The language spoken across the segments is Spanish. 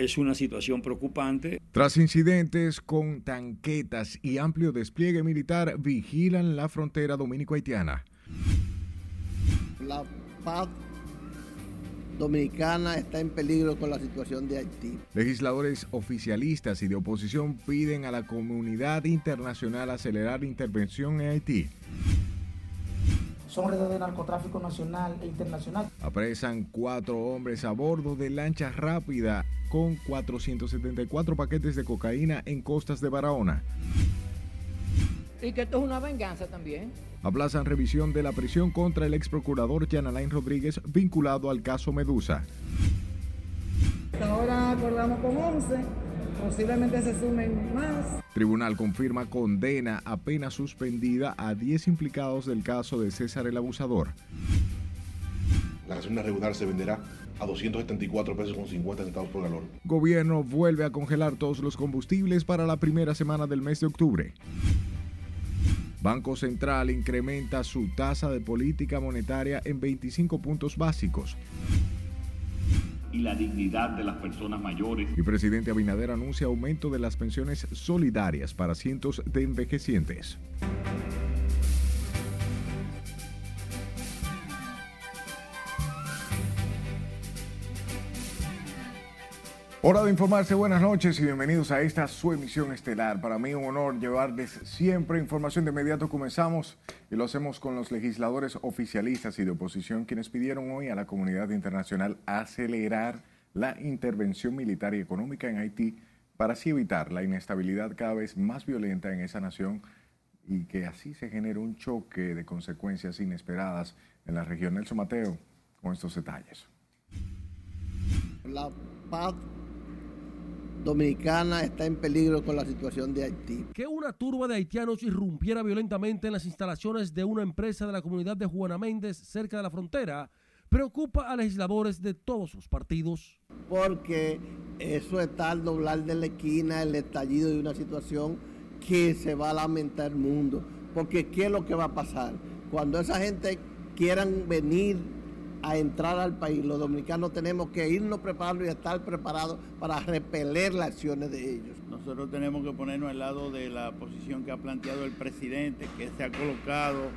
Es una situación preocupante. Tras incidentes con tanquetas y amplio despliegue militar, vigilan la frontera dominico-haitiana. La paz dominicana está en peligro con la situación de Haití. Legisladores oficialistas y de oposición piden a la comunidad internacional acelerar intervención en Haití. Son redes de narcotráfico nacional e internacional. Apresan cuatro hombres a bordo de lancha rápida con 474 paquetes de cocaína en costas de Barahona. Y que esto es una venganza también. Aplazan revisión de la prisión contra el ex procurador Jan Alain Rodríguez vinculado al caso Medusa. Ahora acordamos con 11, posiblemente se sumen más. Tribunal confirma condena a pena suspendida a 10 implicados del caso de César el Abusador. La gasolina regular se venderá a 274 pesos con 50 centavos por galón. Gobierno vuelve a congelar todos los combustibles para la primera semana del mes de octubre. Banco Central incrementa su tasa de política monetaria en 25 puntos básicos. Y la dignidad de las personas mayores. Y presidente Abinader anuncia aumento de las pensiones solidarias para cientos de envejecientes. Hora de informarse, buenas noches y bienvenidos a esta su emisión estelar. Para mí un honor llevarles siempre información. De inmediato comenzamos y lo hacemos con los legisladores oficialistas y de oposición quienes pidieron hoy a la comunidad internacional acelerar la intervención militar y económica en Haití para así evitar la inestabilidad cada vez más violenta en esa nación y que así se genere un choque de consecuencias inesperadas en la región. Nelson Mateo con estos detalles. La paz dominicana está en peligro con la situación de Haití. Que una turba de haitianos irrumpiera violentamente en las instalaciones de una empresa de la comunidad de Juana Méndez cerca de la frontera preocupa a legisladores de todos los partidos. Porque eso está al doblar de la esquina, el estallido de una situación que se va a lamentar el mundo. Porque ¿qué es lo que va a pasar? Cuando esa gente quieran venir a entrar al país, los dominicanos tenemos que irnos preparando y estar preparados para repeler las acciones de ellos. Nosotros tenemos que ponernos al lado de la posición que ha planteado el presidente, que se ha colocado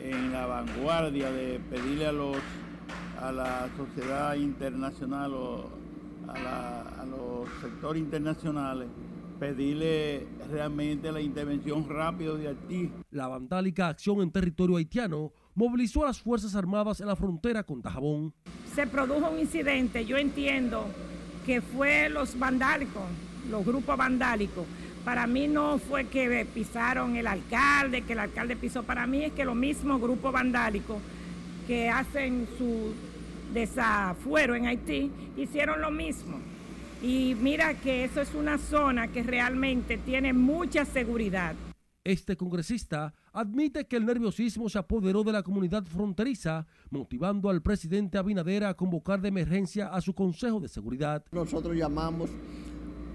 en la vanguardia de pedirle a los a la sociedad internacional o a, la, a los sectores internacionales pedirle realmente la intervención rápida de Haití. La vandálica acción en territorio haitiano movilizó a las Fuerzas Armadas en la frontera con Tajabón. Se produjo un incidente, yo entiendo que fue los vandálicos, los grupos vandálicos. Para mí no fue que pisaron el alcalde, que el alcalde pisó. Para mí es que los mismos grupos vandálicos que hacen su desafuero en Haití hicieron lo mismo. Y mira que eso es una zona que realmente tiene mucha seguridad. Este congresista admite que el nerviosismo se apoderó de la comunidad fronteriza, motivando al presidente Abinader a convocar de emergencia a su Consejo de Seguridad. Nosotros llamamos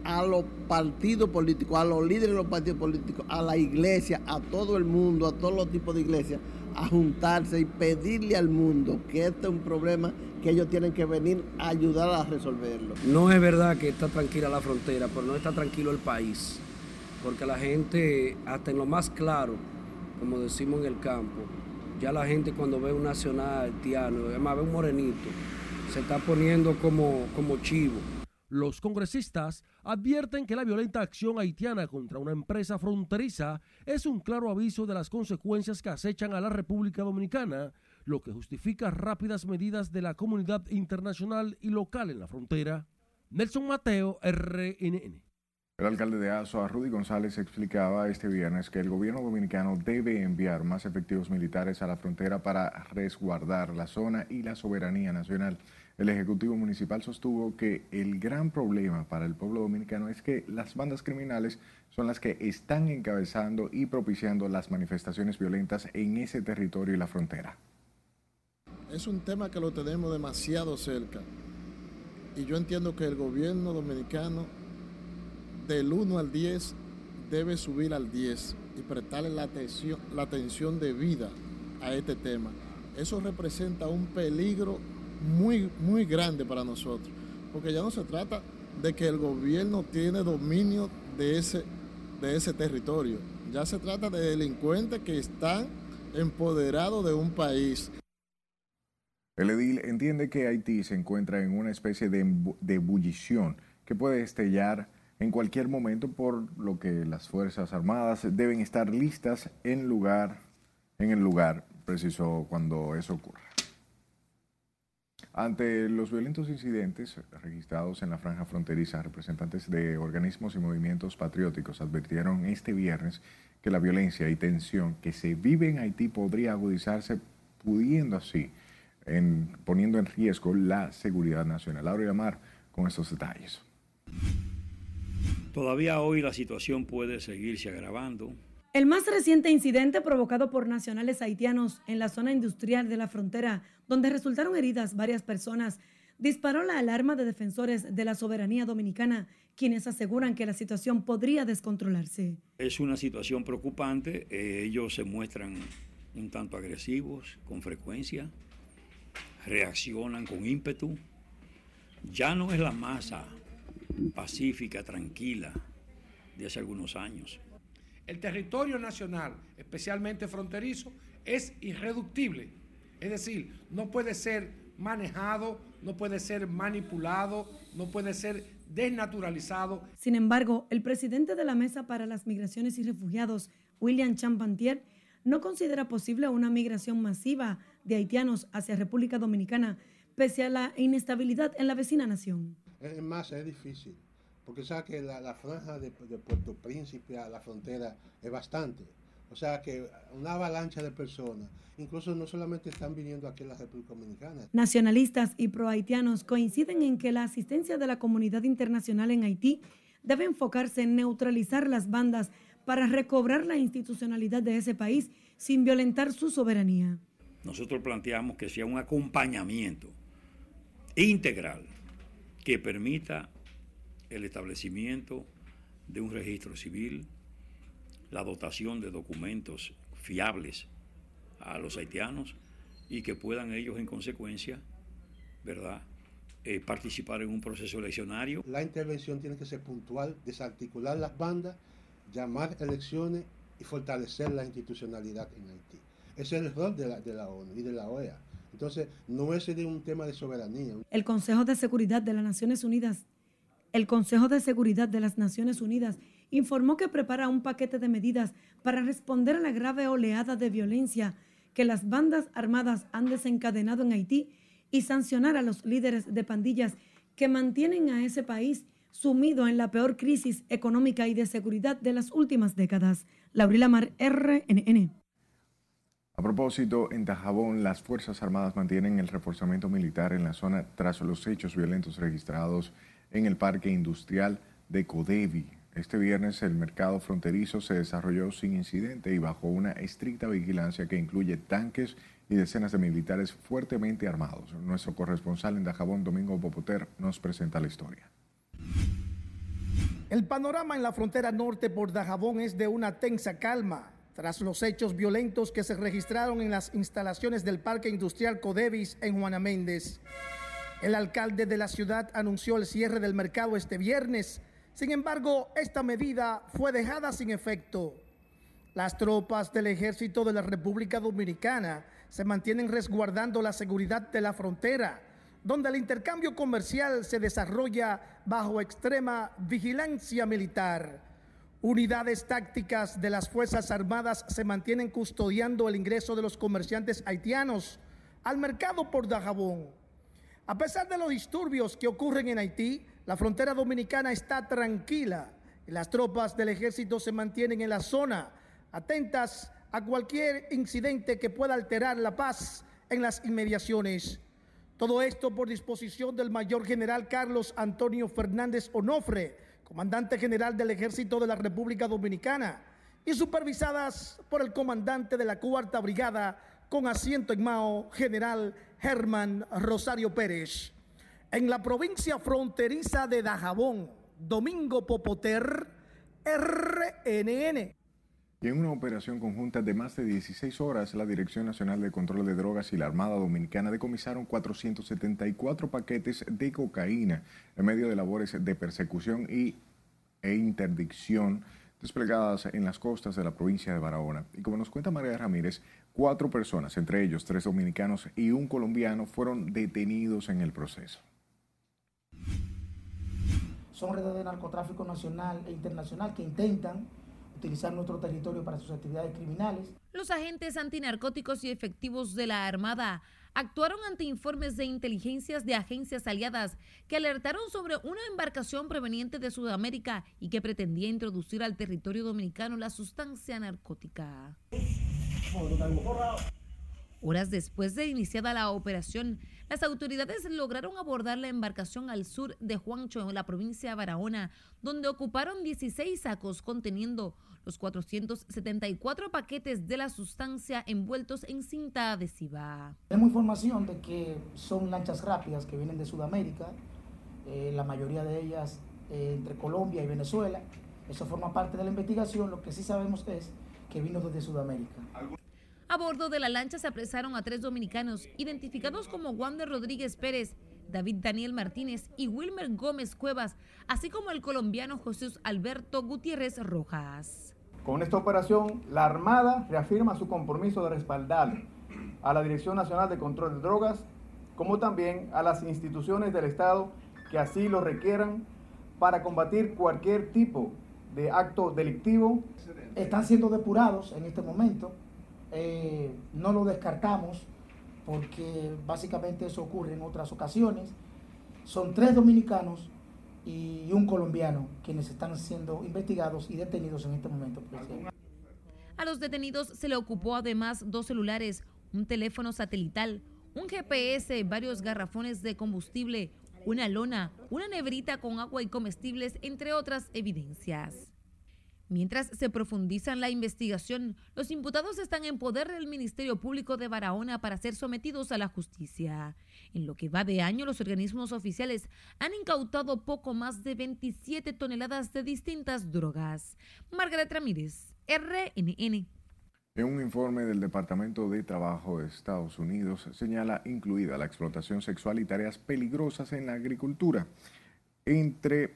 a los partidos políticos, a los líderes de los partidos políticos, a la iglesia, a todo el mundo, a todos los tipos de iglesias, a juntarse y pedirle al mundo que este es un problema que ellos tienen que venir a ayudar a resolverlo. No es verdad que está tranquila la frontera, pero no está tranquilo el país, porque la gente, hasta en lo más claro, como decimos en el campo, ya la gente cuando ve un nacional haitiano, además ve un morenito, se está poniendo como, como chivo. Los congresistas advierten que la violenta acción haitiana contra una empresa fronteriza es un claro aviso de las consecuencias que acechan a la República Dominicana, lo que justifica rápidas medidas de la comunidad internacional y local en la frontera. Nelson Mateo, RNN. El alcalde de Azua, Rudy González, explicaba este viernes que el gobierno dominicano debe enviar más efectivos militares a la frontera para resguardar la zona y la soberanía nacional. El Ejecutivo Municipal sostuvo que el gran problema para el pueblo dominicano es que las bandas criminales son las que están encabezando y propiciando las manifestaciones violentas en ese territorio y la frontera. Es un tema que lo tenemos demasiado cerca y yo entiendo que el gobierno dominicano del 1 al 10 debe subir al 10 y prestarle la atención, la atención debida a este tema. Eso representa un peligro muy, muy grande para nosotros, porque ya no se trata de que el gobierno tiene dominio de ese, de ese territorio. Ya se trata de delincuentes que están empoderados de un país. El edil entiende que Haití se encuentra en una especie de, de ebullición que puede estallar en cualquier momento, por lo que las Fuerzas Armadas deben estar listas en lugar, en el lugar preciso cuando eso ocurra. Ante los violentos incidentes registrados en la franja fronteriza, representantes de organismos y movimientos patrióticos advirtieron este viernes que la violencia y tensión que se vive en Haití podría agudizarse, pudiendo así, en, poniendo en riesgo la seguridad nacional. Laura Mar con estos detalles. Todavía hoy la situación puede seguirse agravando. El más reciente incidente provocado por nacionales haitianos en la zona industrial de la frontera, donde resultaron heridas varias personas, disparó la alarma de defensores de la soberanía dominicana, quienes aseguran que la situación podría descontrolarse. Es una situación preocupante, eh, ellos se muestran un tanto agresivos con frecuencia, reaccionan con ímpetu, ya no es la masa pacífica, tranquila de hace algunos años. El territorio nacional, especialmente fronterizo, es irreductible. Es decir, no puede ser manejado, no puede ser manipulado, no puede ser desnaturalizado. Sin embargo, el presidente de la Mesa para las Migraciones y Refugiados, William Champantier, no considera posible una migración masiva de haitianos hacia República Dominicana, pese a la inestabilidad en la vecina nación. Es más, es difícil, porque sabe que la, franja de, Puerto Príncipe a la frontera es bastante. O sea que una avalancha de personas, incluso no solamente están viniendo aquí a la República Dominicana. Nacionalistas y pro-haitianos coinciden en que la asistencia de la comunidad internacional en Haití debe enfocarse en neutralizar las bandas para recobrar la institucionalidad de ese país sin violentar su soberanía. Nosotros planteamos que sea un acompañamiento integral que permita el establecimiento de un registro civil, la dotación de documentos fiables a los haitianos y que puedan ellos en consecuencia, ¿verdad?, eh, participar en un proceso eleccionario. La intervención tiene que ser puntual, desarticular las bandas, llamar elecciones y fortalecer la institucionalidad en Haití. Ese es el rol de la, de la ONU y de la OEA. Entonces, no es un tema de soberanía. El Consejo de Seguridad de las Naciones Unidas, el Consejo de Seguridad de las Naciones Unidas informó que prepara un paquete de medidas para responder a la grave oleada de violencia que las bandas armadas han desencadenado en Haití y sancionar a los líderes de pandillas que mantienen a ese país sumido en la peor crisis económica y de seguridad de las últimas décadas. Laurila Mar, RNN. A propósito, en Tajabón, las Fuerzas Armadas mantienen el reforzamiento militar en la zona tras los hechos violentos registrados en el parque industrial de Codevi. Este viernes el mercado fronterizo se desarrolló sin incidente y bajo una estricta vigilancia que incluye tanques y decenas de militares fuertemente armados. Nuestro corresponsal en Dajabón, Domingo Popoter, nos presenta la historia. El panorama en la frontera norte por Dajabón es de una tensa calma tras los hechos violentos que se registraron en las instalaciones del Parque Industrial Codevis en Juana Méndez. El alcalde de la ciudad anunció el cierre del mercado este viernes. Sin embargo, esta medida fue dejada sin efecto. Las tropas del ejército de la República Dominicana se mantienen resguardando la seguridad de la frontera, donde el intercambio comercial se desarrolla bajo extrema vigilancia militar. Unidades tácticas de las Fuerzas Armadas se mantienen custodiando el ingreso de los comerciantes haitianos al mercado por Dajabón. A pesar de los disturbios que ocurren en Haití, la frontera dominicana está tranquila y las tropas del ejército se mantienen en la zona, atentas a cualquier incidente que pueda alterar la paz en las inmediaciones. Todo esto por disposición del mayor general Carlos Antonio Fernández Onofre, comandante general del Ejército de la República Dominicana, y supervisadas por el comandante de la Cuarta Brigada con asiento en Mao, general Germán Rosario Pérez. En la provincia fronteriza de Dajabón, Domingo Popoter, RNN. Y en una operación conjunta de más de 16 horas, la Dirección Nacional de Control de Drogas y la Armada Dominicana decomisaron 474 paquetes de cocaína en medio de labores de persecución y, e interdicción desplegadas en las costas de la provincia de Barahona. Y como nos cuenta María Ramírez, cuatro personas, entre ellos tres dominicanos y un colombiano, fueron detenidos en el proceso. Son redes de narcotráfico nacional e internacional que intentan utilizar nuestro territorio para sus actividades criminales. Los agentes antinarcóticos y efectivos de la Armada actuaron ante informes de inteligencias de agencias aliadas que alertaron sobre una embarcación proveniente de Sudamérica y que pretendía introducir al territorio dominicano la sustancia narcótica. Horas después de iniciada la operación, las autoridades lograron abordar la embarcación al sur de Juancho, en la provincia de Barahona, donde ocuparon 16 sacos conteniendo los 474 paquetes de la sustancia envueltos en cinta adhesiva. Tenemos información de que son lanchas rápidas que vienen de Sudamérica, eh, la mayoría de ellas eh, entre Colombia y Venezuela. Eso forma parte de la investigación. Lo que sí sabemos es que vino desde Sudamérica. A bordo de la lancha se apresaron a tres dominicanos, identificados como Wander Rodríguez Pérez, David Daniel Martínez y Wilmer Gómez Cuevas, así como el colombiano José Alberto Gutiérrez Rojas. Con esta operación, la Armada reafirma su compromiso de respaldar a la Dirección Nacional de Control de Drogas, como también a las instituciones del Estado que así lo requieran para combatir cualquier tipo de acto delictivo. Están siendo depurados en este momento, eh, no lo descartamos porque básicamente eso ocurre en otras ocasiones. Son tres dominicanos y un colombiano quienes están siendo investigados y detenidos en este momento. A los detenidos se le ocupó además dos celulares, un teléfono satelital, un GPS, varios garrafones de combustible, una lona, una nebrita con agua y comestibles, entre otras evidencias. Mientras se profundiza en la investigación, los imputados están en poder del Ministerio Público de Barahona para ser sometidos a la justicia. En lo que va de año, los organismos oficiales han incautado poco más de 27 toneladas de distintas drogas. Margaret Ramírez, RNN. En un informe del Departamento de Trabajo de Estados Unidos señala incluida la explotación sexual y tareas peligrosas en la agricultura. Entre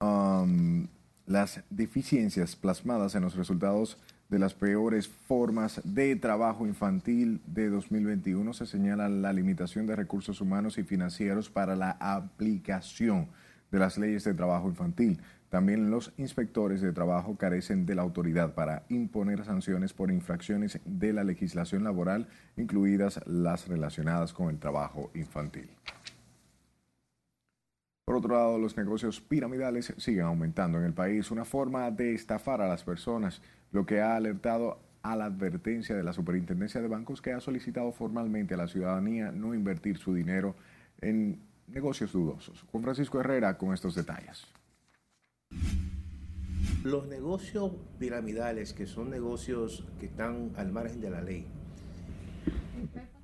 um, las deficiencias plasmadas en los resultados de las peores formas de trabajo infantil de 2021 se señala la limitación de recursos humanos y financieros para la aplicación de las leyes de trabajo infantil. También los inspectores de trabajo carecen de la autoridad para imponer sanciones por infracciones de la legislación laboral, incluidas las relacionadas con el trabajo infantil. Por otro lado, los negocios piramidales siguen aumentando en el país, una forma de estafar a las personas, lo que ha alertado a la advertencia de la Superintendencia de Bancos que ha solicitado formalmente a la ciudadanía no invertir su dinero en negocios dudosos. Juan Francisco Herrera con estos detalles. Los negocios piramidales, que son negocios que están al margen de la ley,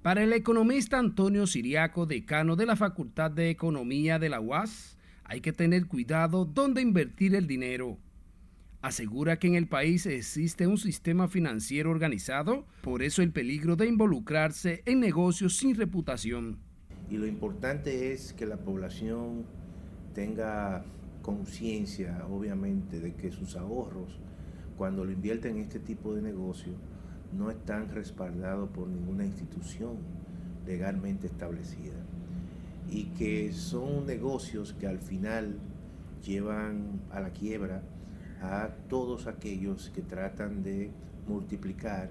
para el economista Antonio Siriaco, decano de la Facultad de Economía de la UAS, hay que tener cuidado dónde invertir el dinero. Asegura que en el país existe un sistema financiero organizado, por eso el peligro de involucrarse en negocios sin reputación. Y lo importante es que la población tenga conciencia, obviamente, de que sus ahorros, cuando lo invierten en este tipo de negocio, no están respaldados por ninguna institución legalmente establecida y que son negocios que al final llevan a la quiebra a todos aquellos que tratan de multiplicar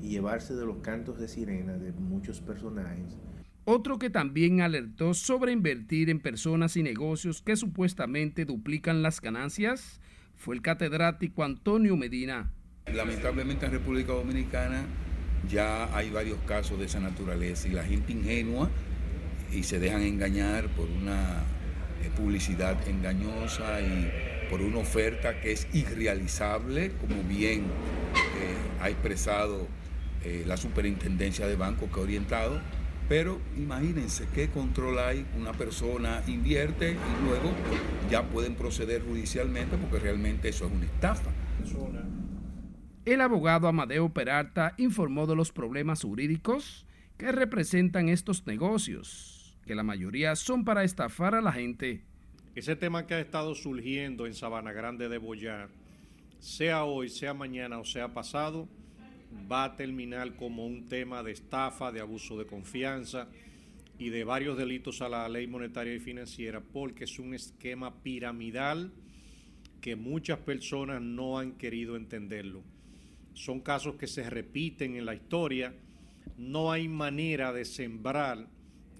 y llevarse de los cantos de sirena de muchos personajes. Otro que también alertó sobre invertir en personas y negocios que supuestamente duplican las ganancias fue el catedrático Antonio Medina, Lamentablemente en República Dominicana ya hay varios casos de esa naturaleza y la gente ingenua y se dejan engañar por una eh, publicidad engañosa y por una oferta que es irrealizable, como bien eh, ha expresado eh, la superintendencia de banco que ha orientado. Pero imagínense qué control hay, una persona invierte y luego ya pueden proceder judicialmente porque realmente eso es una estafa. El abogado Amadeo Peralta informó de los problemas jurídicos que representan estos negocios, que la mayoría son para estafar a la gente. Ese tema que ha estado surgiendo en Sabana Grande de Boyar, sea hoy, sea mañana o sea pasado, va a terminar como un tema de estafa, de abuso de confianza y de varios delitos a la ley monetaria y financiera, porque es un esquema piramidal que muchas personas no han querido entenderlo. Son casos que se repiten en la historia. No hay manera de sembrar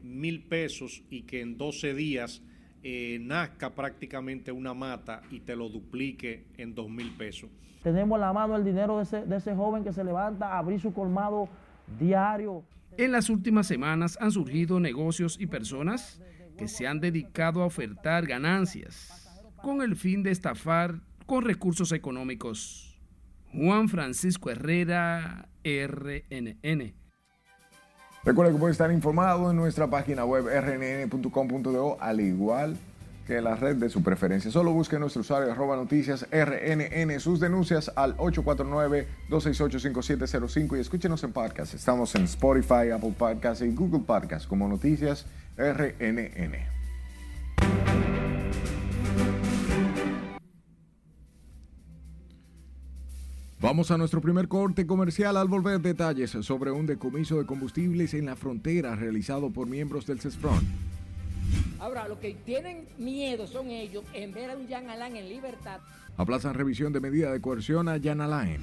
mil pesos y que en 12 días eh, nazca prácticamente una mata y te lo duplique en dos mil pesos. Tenemos la mano el dinero de ese, de ese joven que se levanta a abrir su colmado diario. En las últimas semanas han surgido negocios y personas que se han dedicado a ofertar ganancias con el fin de estafar con recursos económicos. Juan Francisco Herrera, RNN. Recuerda que puede estar informado en nuestra página web rnn.com.do, al igual que la red de su preferencia. Solo busque nuestro usuario arroba noticias RNN, sus denuncias al 849-268-5705 y escúchenos en podcast. Estamos en Spotify, Apple Podcasts y Google Podcasts como Noticias RNN. Vamos a nuestro primer corte comercial al volver detalles sobre un decomiso de combustibles en la frontera realizado por miembros del CESFRON. Ahora, lo que tienen miedo son ellos en ver a un Jan Alain en libertad. Aplazan revisión de medida de coerción a Jan Alain.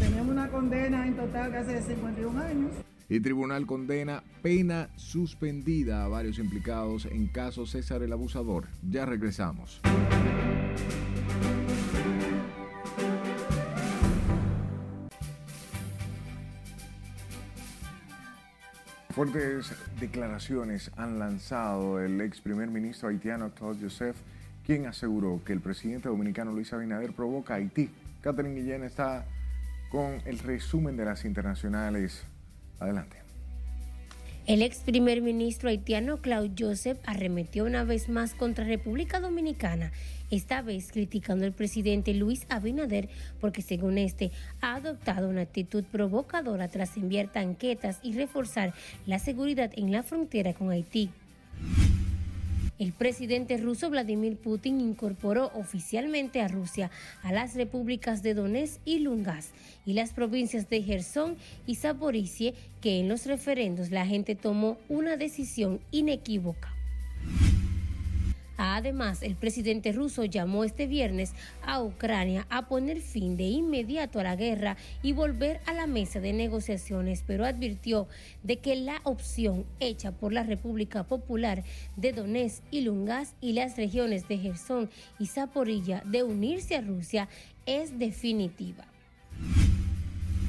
Tenemos una condena en total de hace 51 años. Y tribunal condena pena suspendida a varios implicados en caso César el Abusador. Ya regresamos. Fuertes declaraciones han lanzado el ex primer ministro haitiano Claude Joseph, quien aseguró que el presidente dominicano Luis Abinader provoca a Haití. Catherine Guillén está con el resumen de las internacionales. Adelante. El ex primer ministro haitiano Claude Joseph arremetió una vez más contra República Dominicana, esta vez criticando al presidente Luis Abinader porque según este ha adoptado una actitud provocadora tras enviar tanquetas y reforzar la seguridad en la frontera con Haití. El presidente ruso Vladimir Putin incorporó oficialmente a Rusia a las repúblicas de Donetsk y Lugansk y las provincias de Gerson y Zaporizhia, que en los referendos la gente tomó una decisión inequívoca. Además, el presidente ruso llamó este viernes a Ucrania a poner fin de inmediato a la guerra y volver a la mesa de negociaciones, pero advirtió de que la opción hecha por la República Popular de Donetsk y Lugansk y las regiones de Gerson y Zaporilla de unirse a Rusia es definitiva.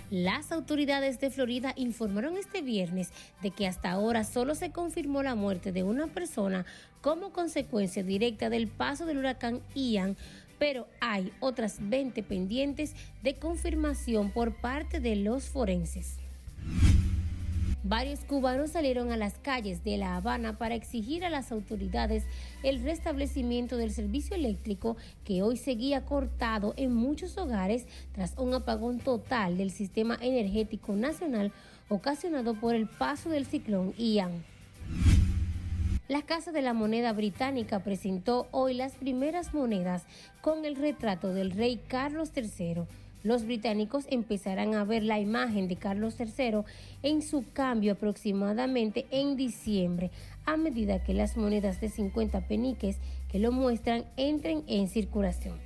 Las autoridades de Florida informaron este viernes de que hasta ahora solo se confirmó la muerte de una persona como consecuencia directa del paso del huracán Ian, pero hay otras 20 pendientes de confirmación por parte de los forenses. Varios cubanos salieron a las calles de La Habana para exigir a las autoridades el restablecimiento del servicio eléctrico que hoy seguía cortado en muchos hogares tras un apagón total del sistema energético nacional ocasionado por el paso del ciclón Ian. La Casa de la Moneda Británica presentó hoy las primeras monedas con el retrato del rey Carlos III los británicos empezarán a ver la imagen de Carlos III en su cambio aproximadamente en diciembre, a medida que las monedas de 50 peniques que lo muestran entren en circulación.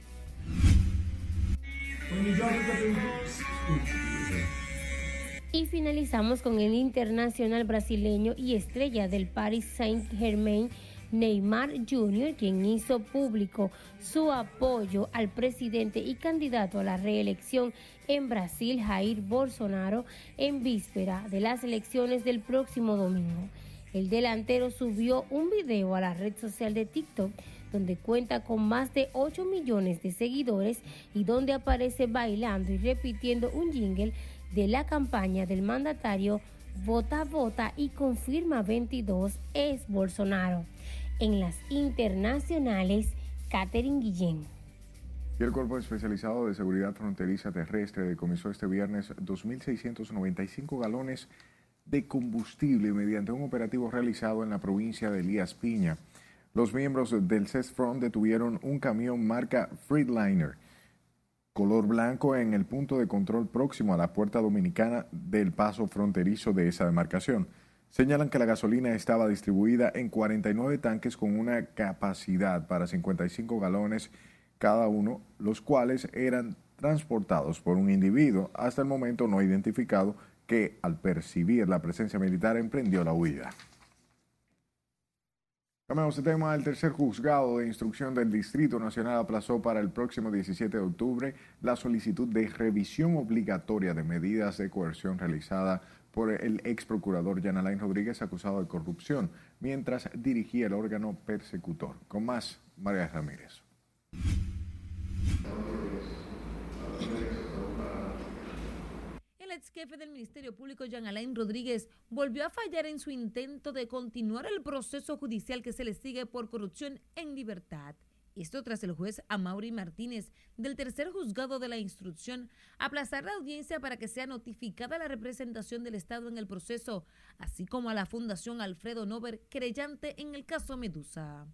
Y finalizamos con el internacional brasileño y estrella del Paris Saint-Germain, Neymar Jr., quien hizo público su apoyo al presidente y candidato a la reelección en Brasil, Jair Bolsonaro, en víspera de las elecciones del próximo domingo. El delantero subió un video a la red social de TikTok donde cuenta con más de 8 millones de seguidores y donde aparece bailando y repitiendo un jingle de la campaña del mandatario Vota, vota y confirma 22 es Bolsonaro en las internacionales, Catherine Guillén. Y el Cuerpo Especializado de Seguridad Fronteriza Terrestre decomisó este viernes 2.695 galones de combustible mediante un operativo realizado en la provincia de Elías Piña. Los miembros del CESFRON detuvieron un camión marca Freedliner, color blanco en el punto de control próximo a la puerta dominicana del paso fronterizo de esa demarcación. Señalan que la gasolina estaba distribuida en 49 tanques con una capacidad para 55 galones cada uno, los cuales eran transportados por un individuo hasta el momento no identificado que al percibir la presencia militar emprendió la huida. Cambiamos de tema. El tercer juzgado de instrucción del Distrito Nacional aplazó para el próximo 17 de octubre la solicitud de revisión obligatoria de medidas de coerción realizada por el ex procurador Jan Alain Rodríguez acusado de corrupción mientras dirigía el órgano persecutor. Con más, María Ramírez. El ex jefe del Ministerio Público, Jean Alain Rodríguez, volvió a fallar en su intento de continuar el proceso judicial que se le sigue por corrupción en libertad. Esto tras el juez Amaury Martínez del tercer juzgado de la instrucción aplazar la audiencia para que sea notificada la representación del Estado en el proceso, así como a la Fundación Alfredo Nover, creyente en el caso Medusa.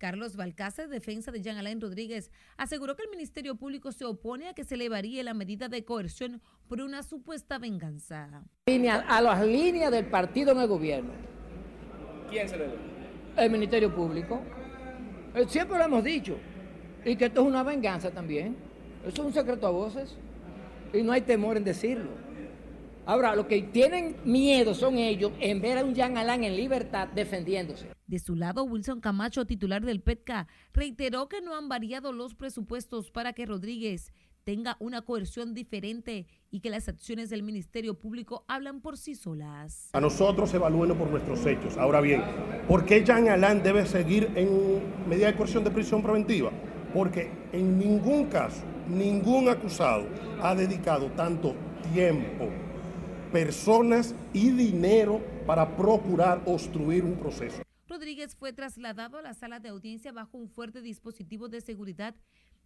Carlos Balcácer, defensa de Jean Alain Rodríguez, aseguró que el Ministerio Público se opone a que se le varíe la medida de coerción por una supuesta venganza. A las líneas del partido en el gobierno. ¿Quién se le dio? El Ministerio Público. Eh, siempre lo hemos dicho. Y que esto es una venganza también. Eso es un secreto a voces. Y no hay temor en decirlo. Ahora, lo que tienen miedo son ellos en ver a un Jean Alain en libertad defendiéndose. De su lado, Wilson Camacho, titular del PETCA, reiteró que no han variado los presupuestos para que Rodríguez tenga una coerción diferente y que las acciones del Ministerio Público hablan por sí solas. A nosotros evalúenos por nuestros hechos. Ahora bien, ¿por qué Jean Alain debe seguir en medida de coerción de prisión preventiva? Porque en ningún caso, ningún acusado ha dedicado tanto tiempo, personas y dinero para procurar obstruir un proceso. Rodríguez fue trasladado a la sala de audiencia bajo un fuerte dispositivo de seguridad,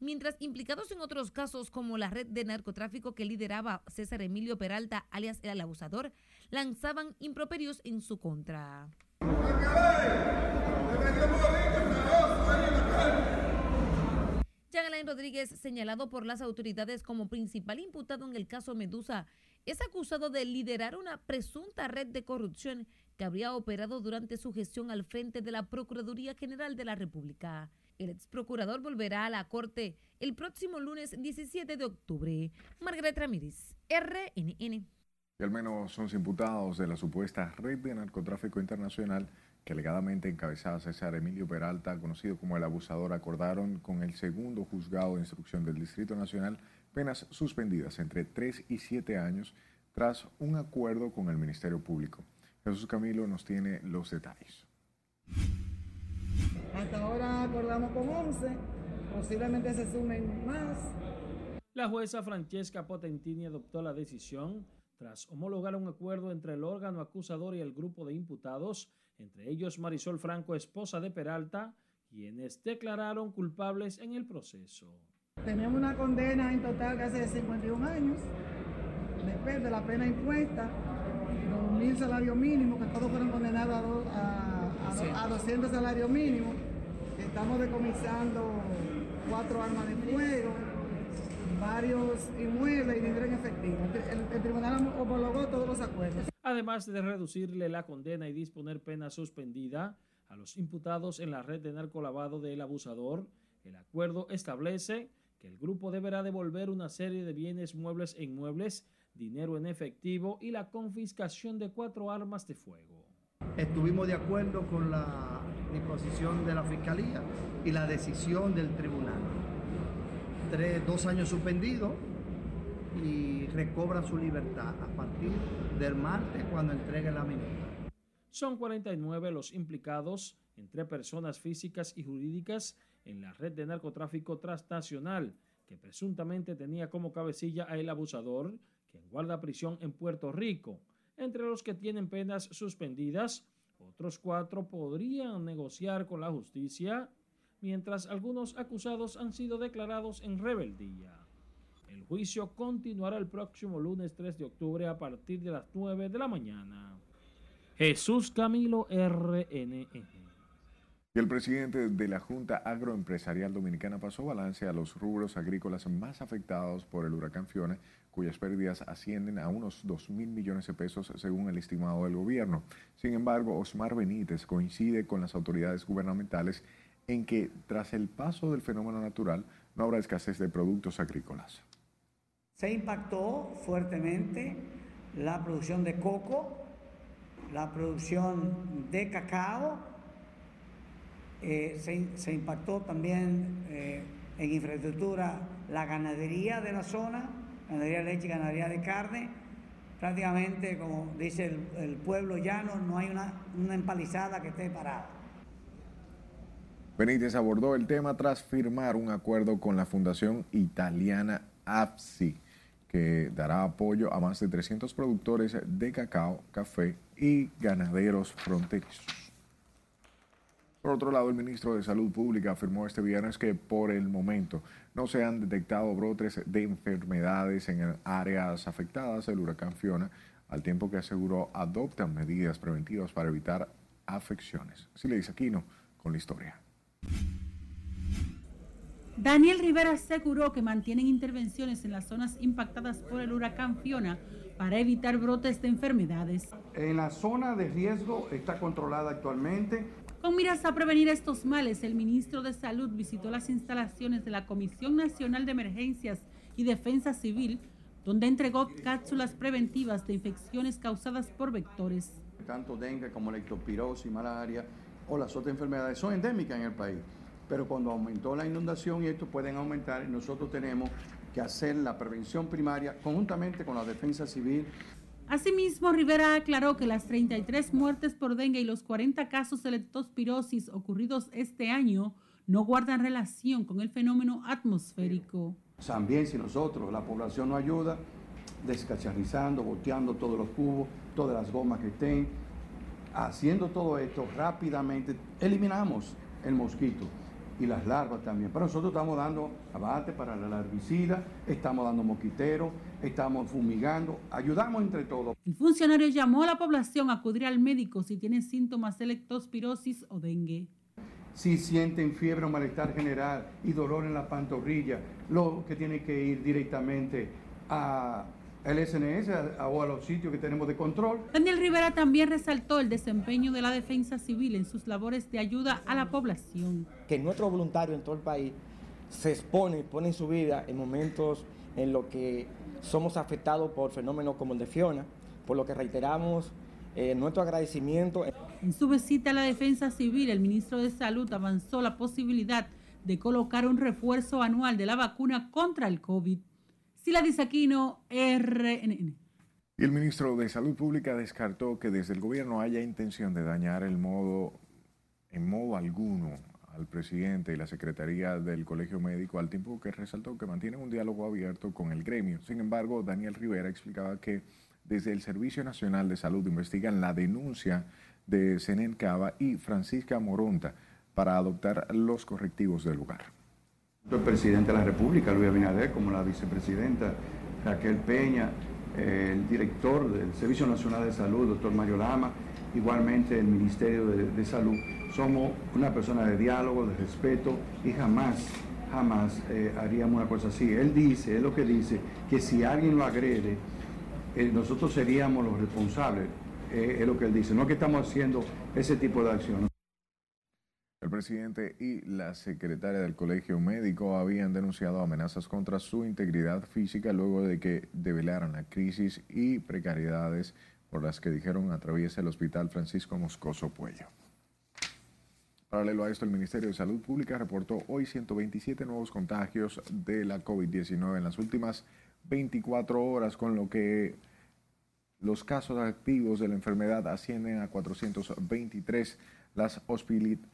mientras implicados en otros casos como la red de narcotráfico que lideraba César Emilio Peralta, alias el abusador, lanzaban improperios en su contra. Jean Alain Rodríguez, señalado por las autoridades como principal imputado en el caso Medusa, es acusado de liderar una presunta red de corrupción que habría operado durante su gestión al frente de la Procuraduría General de la República. El ex procurador volverá a la Corte el próximo lunes 17 de octubre. Margaret Ramírez, RNN. Y al menos 11 imputados de la supuesta red de narcotráfico internacional que alegadamente encabezaba César Emilio Peralta, conocido como el abusador, acordaron con el segundo juzgado de instrucción del Distrito Nacional penas suspendidas entre 3 y 7 años tras un acuerdo con el Ministerio Público. Jesús Camilo nos tiene los detalles. Hasta ahora acordamos con 11, posiblemente se sumen más. La jueza Francesca Potentini adoptó la decisión tras homologar un acuerdo entre el órgano acusador y el grupo de imputados, entre ellos Marisol Franco, esposa de Peralta, quienes declararon culpables en el proceso. Tenemos una condena en total casi de 51 años, depende de la pena impuesta, mil salarios mínimos, que todos fueron condenados a, a, 200 salarios mínimos. Estamos decomisando cuatro armas de fuego, varios inmuebles y dinero en efectivo. El, el, tribunal homologó todos los acuerdos. Además de reducirle la condena y disponer pena suspendida a los imputados en la red de narcolavado del abusador, el acuerdo establece que el grupo deberá devolver una serie de bienes muebles e inmuebles dinero en efectivo y la confiscación de cuatro armas de fuego. Estuvimos de acuerdo con la disposición de la Fiscalía y la decisión del tribunal. Tres, dos años suspendidos y recobran su libertad a partir del martes cuando entregue la minuta. Son 49 los implicados entre personas físicas y jurídicas en la red de narcotráfico transnacional que presuntamente tenía como cabecilla a el abusador, quien guarda prisión en Puerto Rico, entre los que tienen penas suspendidas, Otros cuatro podrían negociar con la justicia, mientras algunos acusados han sido declarados en rebeldía. El juicio continuará el próximo lunes 3 de octubre a partir de las 9 de la mañana. Jesús Camilo RNN. Y el presidente de la Junta Agroempresarial Dominicana pasó balance a los rubros agrícolas más afectados por el huracán Fiona, cuyas pérdidas ascienden a unos 2 mil millones de pesos según el estimado del gobierno. Sin embargo, Osmar Benítez coincide con las autoridades gubernamentales en que tras el paso del fenómeno natural no habrá escasez de productos agrícolas. Se impactó fuertemente la producción de coco, la producción de cacao, eh, se, impactó también eh, en infraestructura la ganadería de la zona, ganadería de leche y ganadería de carne. Prácticamente, como dice el, pueblo llano, no hay una, empalizada que esté parada. Benítez abordó el tema tras firmar un acuerdo con la Fundación Italiana APSI, que dará apoyo a más de 300 productores de cacao, café y ganaderos fronterizos. Por otro lado, el ministro de Salud Pública afirmó este viernes que por el momento no se han detectado brotes de enfermedades en áreas afectadas del huracán Fiona, al tiempo que aseguró adoptan medidas preventivas para evitar afecciones. Así le dice Aquino con la historia. Daniel Rivera aseguró que mantienen intervenciones en las zonas impactadas por el huracán Fiona para evitar brotes de enfermedades. En la zona de riesgo está controlada actualmente. Con miras a prevenir estos males, el ministro de Salud visitó las instalaciones de la Comisión Nacional de Emergencias y Defensa Civil, donde entregó cápsulas preventivas de infecciones causadas por vectores. Tanto dengue como leptospirosis, malaria o las otras enfermedades son endémicas en el país. Pero cuando aumentó la inundación y esto pueden aumentar, nosotros tenemos que hacer la prevención primaria conjuntamente con la defensa civil. Asimismo, Rivera aclaró que las 33 muertes por dengue y los 40 casos de leptospirosis ocurridos este año no guardan relación con el fenómeno atmosférico. También si nosotros, la población no ayuda, descacharrizando, volteando todos los cubos, todas las gomas que estén, haciendo todo esto rápidamente, eliminamos el mosquito y las larvas también. Pero nosotros estamos dando abate para la larvicida, estamos dando mosquiteros, estamos fumigando, ayudamos entre todos. El funcionario llamó a la población a acudir al médico si tienen síntomas de leptospirosis o dengue. Si sienten fiebre o malestar general y dolor en la pantorrilla, lo que tiene que ir directamente a el SNS o a los sitios que tenemos de control. Daniel Rivera también resaltó el desempeño de la defensa civil en sus labores de ayuda a la población. Que nuestros voluntarios en todo el país se exponen, ponen su vida en momentos en los que somos afectados por fenómenos como el de Fiona, por lo que reiteramos eh, nuestro agradecimiento. En su visita a la defensa civil, el ministro de Salud avanzó la posibilidad de colocar un refuerzo anual de la vacuna contra el COVID. Sila Disaquino, RNN. El ministro de Salud Pública descartó que desde el gobierno haya intención de dañar el modo, en modo alguno al presidente y la secretaría del Colegio Médico, al tiempo que resaltó que mantienen un diálogo abierto con el gremio. Sin embargo, Daniel Rivera explicaba que desde el Servicio Nacional de Salud investigan la denuncia de Senen Cava y Francisca Moronta para adoptar los correctivos del lugar el presidente de la República, Luis Abinader, como la vicepresidenta Raquel Peña, el director del Servicio Nacional de Salud, doctor Mario Lama, igualmente el Ministerio de, Salud. Somos una persona de diálogo, de respeto y jamás, jamás eh, haríamos una cosa así. Él dice, es lo que dice, que si alguien lo agrede, eh, nosotros seríamos los responsables, eh, es lo que él dice. No que estamos haciendo ese tipo de acción. El presidente y la secretaria del Colegio Médico habían denunciado amenazas contra su integridad física luego de que develaran la crisis y precariedades por las que dijeron atraviesa el Hospital Francisco Moscoso Puello. Paralelo a esto, el Ministerio de Salud Pública reportó hoy 127 nuevos contagios de la COVID-19 en las últimas 24 horas, con lo que los casos activos de la enfermedad ascienden a 423 las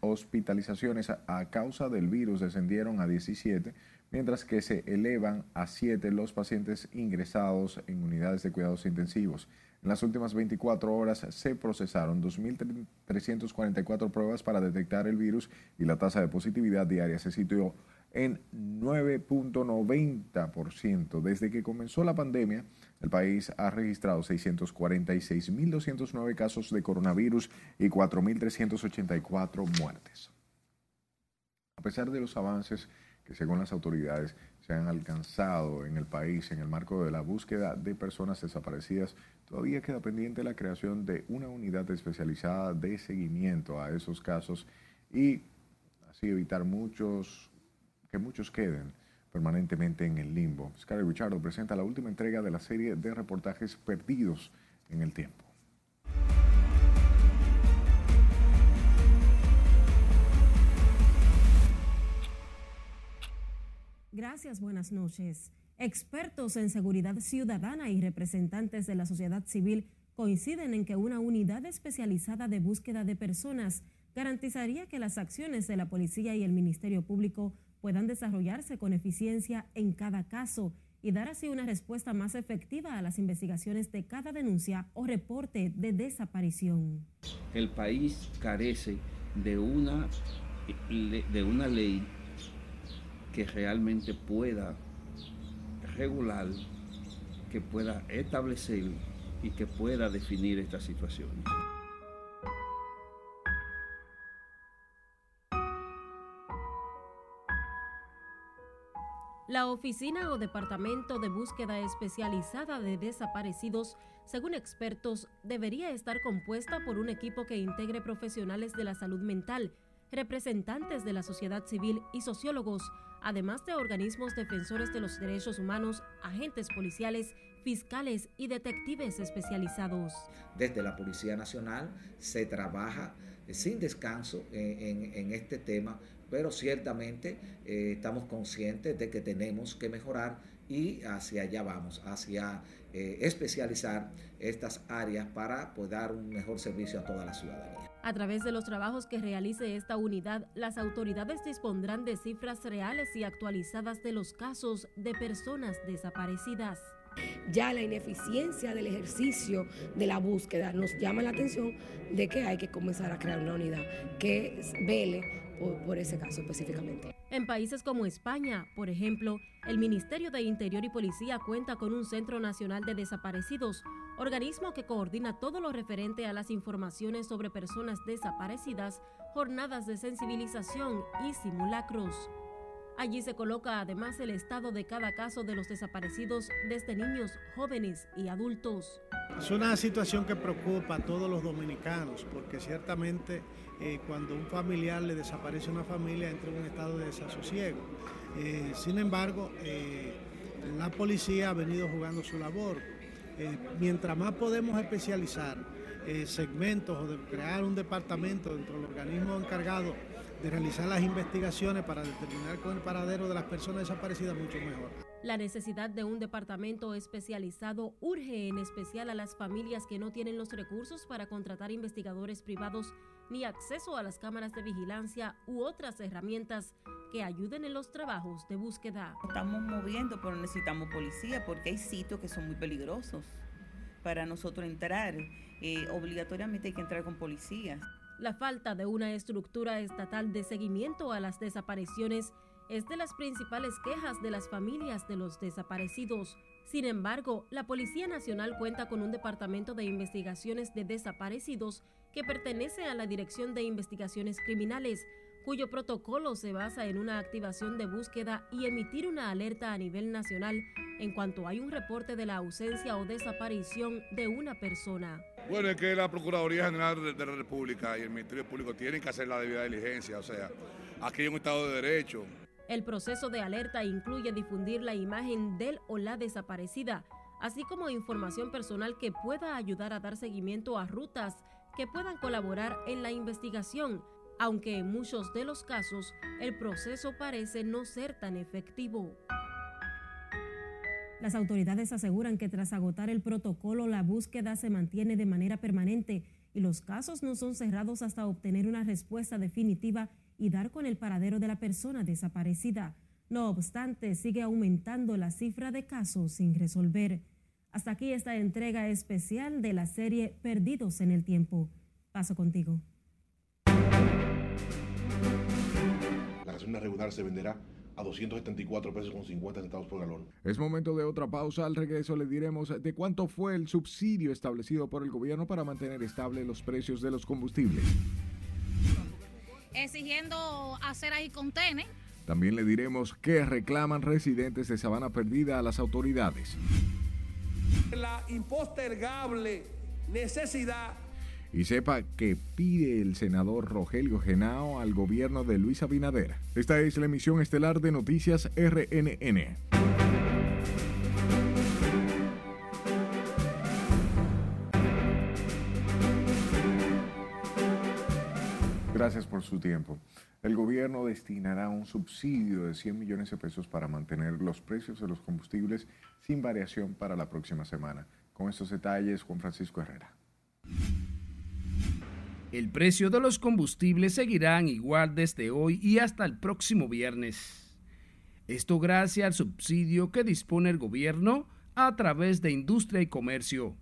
hospitalizaciones a causa del virus descendieron a 17, mientras que se elevan a 7 los pacientes ingresados en unidades de cuidados intensivos. En las últimas 24 horas se procesaron 2.344 pruebas para detectar el virus y la tasa de positividad diaria se situó en 9.90%. Desde que comenzó la pandemia, el país ha registrado 646.209 casos de coronavirus y 4.384 muertes. A pesar de los avances que según las autoridades se han alcanzado en el país en el marco de la búsqueda de personas desaparecidas, todavía queda pendiente la creación de una unidad especializada de seguimiento a esos casos y así evitar muchos que muchos queden permanentemente en el limbo. Scarlett Richardo presenta la última entrega de la serie de reportajes perdidos en el tiempo. Gracias, buenas noches. Expertos en seguridad ciudadana y representantes de la sociedad civil coinciden en que una unidad especializada de búsqueda de personas garantizaría que las acciones de la policía y el Ministerio Público puedan desarrollarse con eficiencia en cada caso y dar así una respuesta más efectiva a las investigaciones de cada denuncia o reporte de desaparición. El país carece de una, de una ley que realmente pueda regular, que pueda establecer y que pueda definir estas situaciones. La Oficina o Departamento de Búsqueda Especializada de Desaparecidos, según expertos, debería estar compuesta por un equipo que integre profesionales de la salud mental, representantes de la sociedad civil y sociólogos, además de organismos defensores de los derechos humanos, agentes policiales, fiscales y detectives especializados. Desde la Policía Nacional se trabaja sin descanso en, en este tema pero ciertamente eh, estamos conscientes de que tenemos que mejorar y hacia allá vamos, hacia eh, especializar estas áreas para poder dar un mejor servicio a toda la ciudadanía. A través de los trabajos que realice esta unidad, las autoridades dispondrán de cifras reales y actualizadas de los casos de personas desaparecidas ya la ineficiencia del ejercicio de la búsqueda nos llama la atención de que hay que comenzar a crear una unidad que vele por, ese caso específicamente. En países como España, por ejemplo, el Ministerio de Interior y Policía cuenta con un Centro Nacional de Desaparecidos, organismo que coordina todo lo referente a las informaciones sobre personas desaparecidas, jornadas de sensibilización y simulacros. Allí se coloca además el estado de cada caso de los desaparecidos desde niños, jóvenes y adultos. Es una situación que preocupa a todos los dominicanos porque ciertamente eh, cuando un familiar le desaparece una familia entra en un estado de desasosiego. Eh, sin embargo, eh, la policía ha venido jugando su labor. mientras más podemos especializar segmentos o de crear un departamento dentro del organismo encargado de realizar las investigaciones para determinar con el paradero de las personas desaparecidas mucho mejor. La necesidad de un departamento especializado urge en especial a las familias que no tienen los recursos para contratar investigadores privados ni acceso a las cámaras de vigilancia u otras herramientas que ayuden en los trabajos de búsqueda. Estamos moviendo, pero necesitamos policía porque hay sitios que son muy peligrosos para nosotros entrar. Eh, obligatoriamente hay que entrar con policías. La falta de una estructura estatal de seguimiento a las desapariciones es de las principales quejas de las familias de los desaparecidos. Sin embargo, la Policía Nacional cuenta con un departamento de investigaciones de desaparecidos que pertenece a la Dirección de Investigaciones Criminales, cuyo protocolo se basa en una activación de búsqueda y emitir una alerta a nivel nacional en cuanto hay un reporte de la ausencia o desaparición de una persona. Bueno, es que la Procuraduría General de la República y el Ministerio Público tienen que hacer la debida diligencia, o sea, aquí hay un Estado de Derecho. El proceso de alerta incluye difundir la imagen del o la desaparecida, así como información personal que pueda ayudar a dar seguimiento a rutas que puedan colaborar en la investigación, aunque en muchos de los casos el proceso parece no ser tan efectivo. Las autoridades aseguran que tras agotar el protocolo la búsqueda se mantiene de manera permanente y los casos no son cerrados hasta obtener una respuesta definitiva y dar con el paradero de la persona desaparecida. No obstante, sigue aumentando la cifra de casos sin resolver. Hasta aquí esta entrega especial de la serie Perdidos en el Tiempo. Paso contigo. La gasolina regular se venderá a 274 pesos con 50 centavos por galón. Es momento de otra pausa. Al regreso le diremos de cuánto fue el subsidio establecido por el gobierno para mantener estables los precios de los combustibles. Exigiendo hacer ahí contenes. También le diremos qué reclaman residentes de Sabana Perdida a las autoridades. La impostergable necesidad y sepa que pide el senador Rogelio Genao al gobierno de Luis Abinader. Esta es la emisión estelar de Noticias RNN. Gracias por su tiempo. El gobierno destinará un subsidio de 100 millones de pesos para mantener los precios de los combustibles sin variación para la próxima semana. Con estos detalles, Juan Francisco Herrera. El precio de los combustibles seguirán igual desde hoy y hasta el próximo viernes. Esto gracias al subsidio que dispone el gobierno a través de industria y comercio.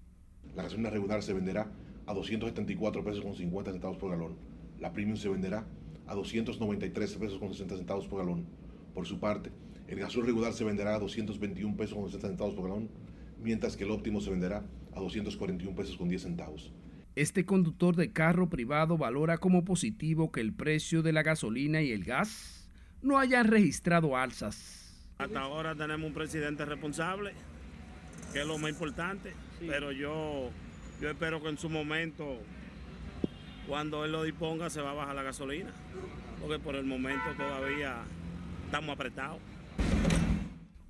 La gasolina regular se venderá a 274 pesos con 50 centavos por galón. La premium se venderá a 293 pesos con 60 centavos por galón. Por su parte, el gasol regular se venderá a 221 pesos con 60 centavos por galón, mientras que el óptimo se venderá a 241 pesos con 10 centavos. Este conductor de carro privado valora como positivo que el precio de la gasolina y el gas no hayan registrado alzas. Hasta ahora tenemos un presidente responsable, que es lo más importante, pero yo, yo espero que en su momento, cuando él lo disponga, se va a bajar la gasolina, porque por el momento todavía estamos apretados.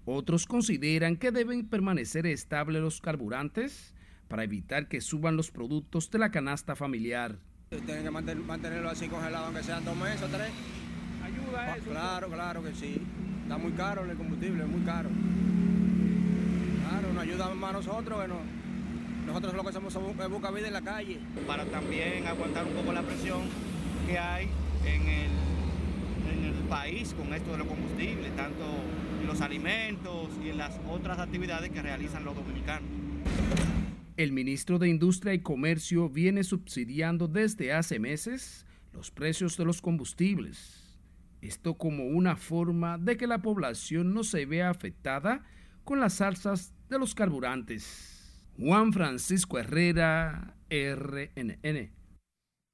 Otros consideran que deben permanecer estables los carburantes para evitar que suban los productos de la canasta familiar. Tienen que mantenerlo así congelado, aunque sean dos meses o tres. ¿Ayuda eso? Claro, claro que sí. Está muy caro el combustible, muy caro. Claro, nos ayuda más a nosotros, bueno, nosotros lo que hacemos es buscar vida en la calle. Para también aguantar un poco la presión que hay en el, en el país con esto de los combustibles, tanto en los alimentos y en las otras actividades que realizan los dominicanos. El ministro de Industria y Comercio viene subsidiando desde hace meses los precios de los combustibles. Esto como una forma de que la población no se vea afectada con las alzas de los carburantes. Juan Francisco Herrera, RNN.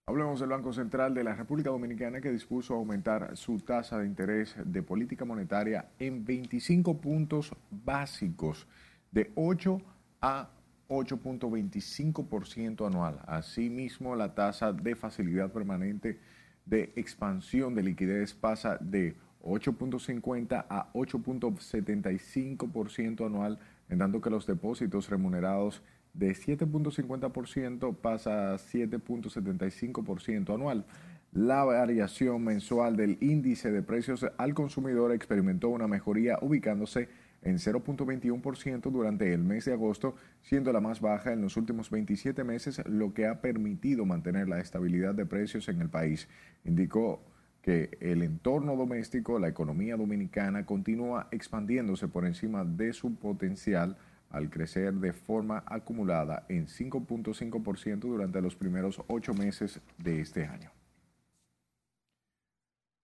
Hablemos del Banco Central de la República Dominicana que dispuso aumentar su tasa de interés de política monetaria en 25 puntos básicos de 8 a 8.25% anual. Asimismo, la tasa de facilidad permanente de expansión de liquidez pasa de 8.50 a 8.75% anual, en tanto que los depósitos remunerados de 7.50% pasa a 7.75% anual. La variación mensual del índice de precios al consumidor experimentó una mejoría ubicándose en 0.21% durante el mes de agosto, siendo la más baja en los últimos 27 meses, lo que ha permitido mantener la estabilidad de precios en el país. Indicó que el entorno doméstico, la economía dominicana, continúa expandiéndose por encima de su potencial al crecer de forma acumulada en 5.5% durante los primeros ocho meses de este año.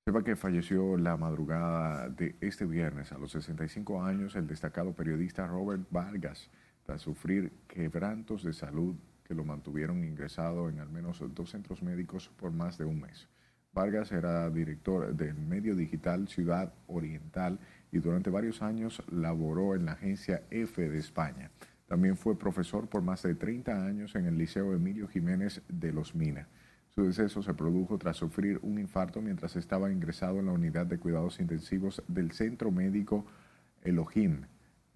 Sepa que falleció la madrugada de este viernes a los 65 años el destacado periodista Robert Vargas tras sufrir quebrantos de salud que lo mantuvieron ingresado en al menos dos centros médicos por más de un mes. Vargas era director del medio digital Ciudad Oriental y durante varios años laboró en la agencia F de España. También fue profesor por más de 30 años en el Liceo Emilio Jiménez de Los Minas. Su deceso se produjo tras sufrir un infarto mientras estaba ingresado en la unidad de cuidados intensivos del Centro Médico Elohim.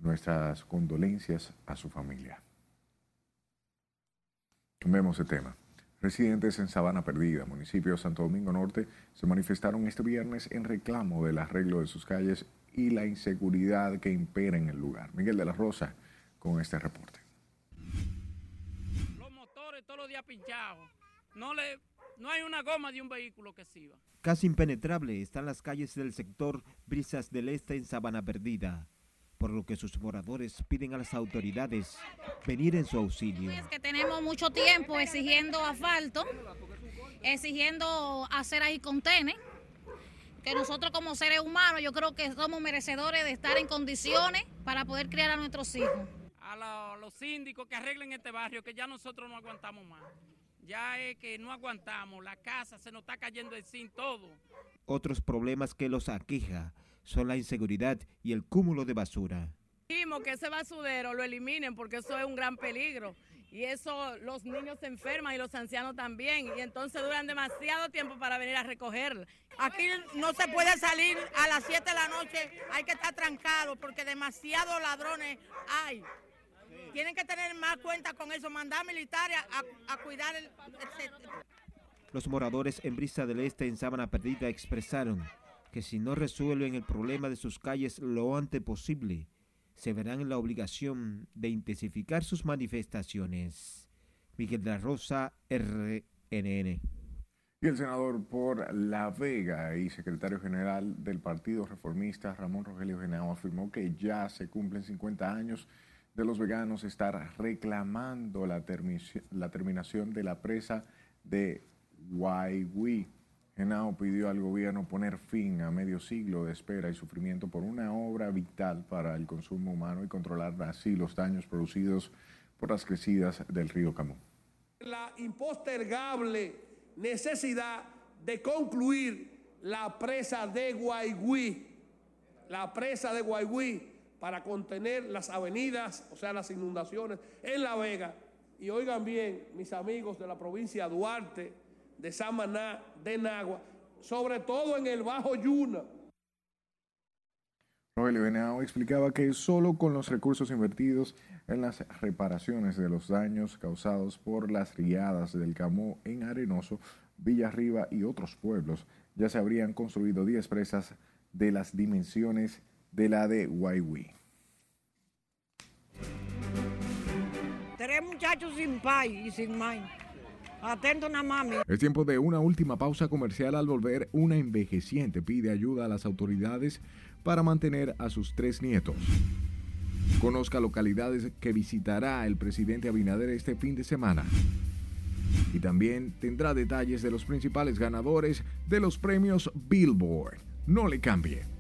Nuestras condolencias a su familia. Vemos el tema. Residentes en Sabana Perdida, municipio de Santo Domingo Norte, se manifestaron este viernes en reclamo del arreglo de sus calles y la inseguridad que impera en el lugar. Miguel de la Rosa con este reporte. Los motores todos los días pinchados no le no hay una goma de un vehículo que sirva. Casi impenetrable están las calles del sector Brisas del Este en Sabana Perdida, por lo que sus moradores piden a las autoridades venir en su auxilio. Es que tenemos mucho tiempo exigiendo asfalto, exigiendo hacer ahí contenes, que nosotros como seres humanos yo creo que somos merecedores de estar en condiciones para poder criar a nuestros hijos. A los, los síndicos que arreglen este barrio, que ya nosotros no aguantamos más ya es que no aguantamos, la casa se nos está cayendo el sin todo. Otros problemas que los aqueja son la inseguridad y el cúmulo de basura. Dijimos que ese basurero lo eliminen porque eso es un gran peligro. Y eso los niños se enferman y los ancianos también. Y entonces duran demasiado tiempo para venir a recogerlo. Aquí no se puede salir a las 7 de la noche, hay que estar trancado porque demasiados ladrones hay. Tienen que tener más cuenta con eso, mandar militares a, cuidar el, Los moradores en Brisa del Este en Sábana Perdida expresaron que si no resuelven el problema de sus calles lo antes posible, se verán en la obligación de intensificar sus manifestaciones. Miguel de la Rosa, RNN. Y el senador por La Vega y secretario general del Partido Reformista, Ramón Rogelio Genao, afirmó que ya se cumplen 50 años de los veganos estar reclamando la, terminación de la presa de Waiwi. Genao pidió al gobierno poner fin a medio siglo de espera y sufrimiento por una obra vital para el consumo humano y controlar así los daños producidos por las crecidas del río Camú. La impostergable necesidad de concluir la presa de Guayguí, la presa de Guayguí, para contener las avenidas, o sea, las inundaciones en La Vega. Y oigan bien, mis amigos de la provincia de Duarte, de Samaná, de Nagua, sobre todo en el Bajo Yuna. Rogelio Benao explicaba que solo con los recursos invertidos en las reparaciones de los daños causados por las riadas del Camó en Arenoso, Villarriba y otros pueblos, ya se habrían construido 10 presas de las dimensiones de la de Waiwi. Tres muchachos sin pai y sin mai. Atento una mami. Es tiempo de una última pausa comercial al volver. Una envejeciente pide ayuda a las autoridades para mantener a sus tres nietos. Conozca localidades que visitará el presidente Abinader este fin de semana. Y también tendrá detalles de los principales ganadores de los premios Billboard. No le cambie.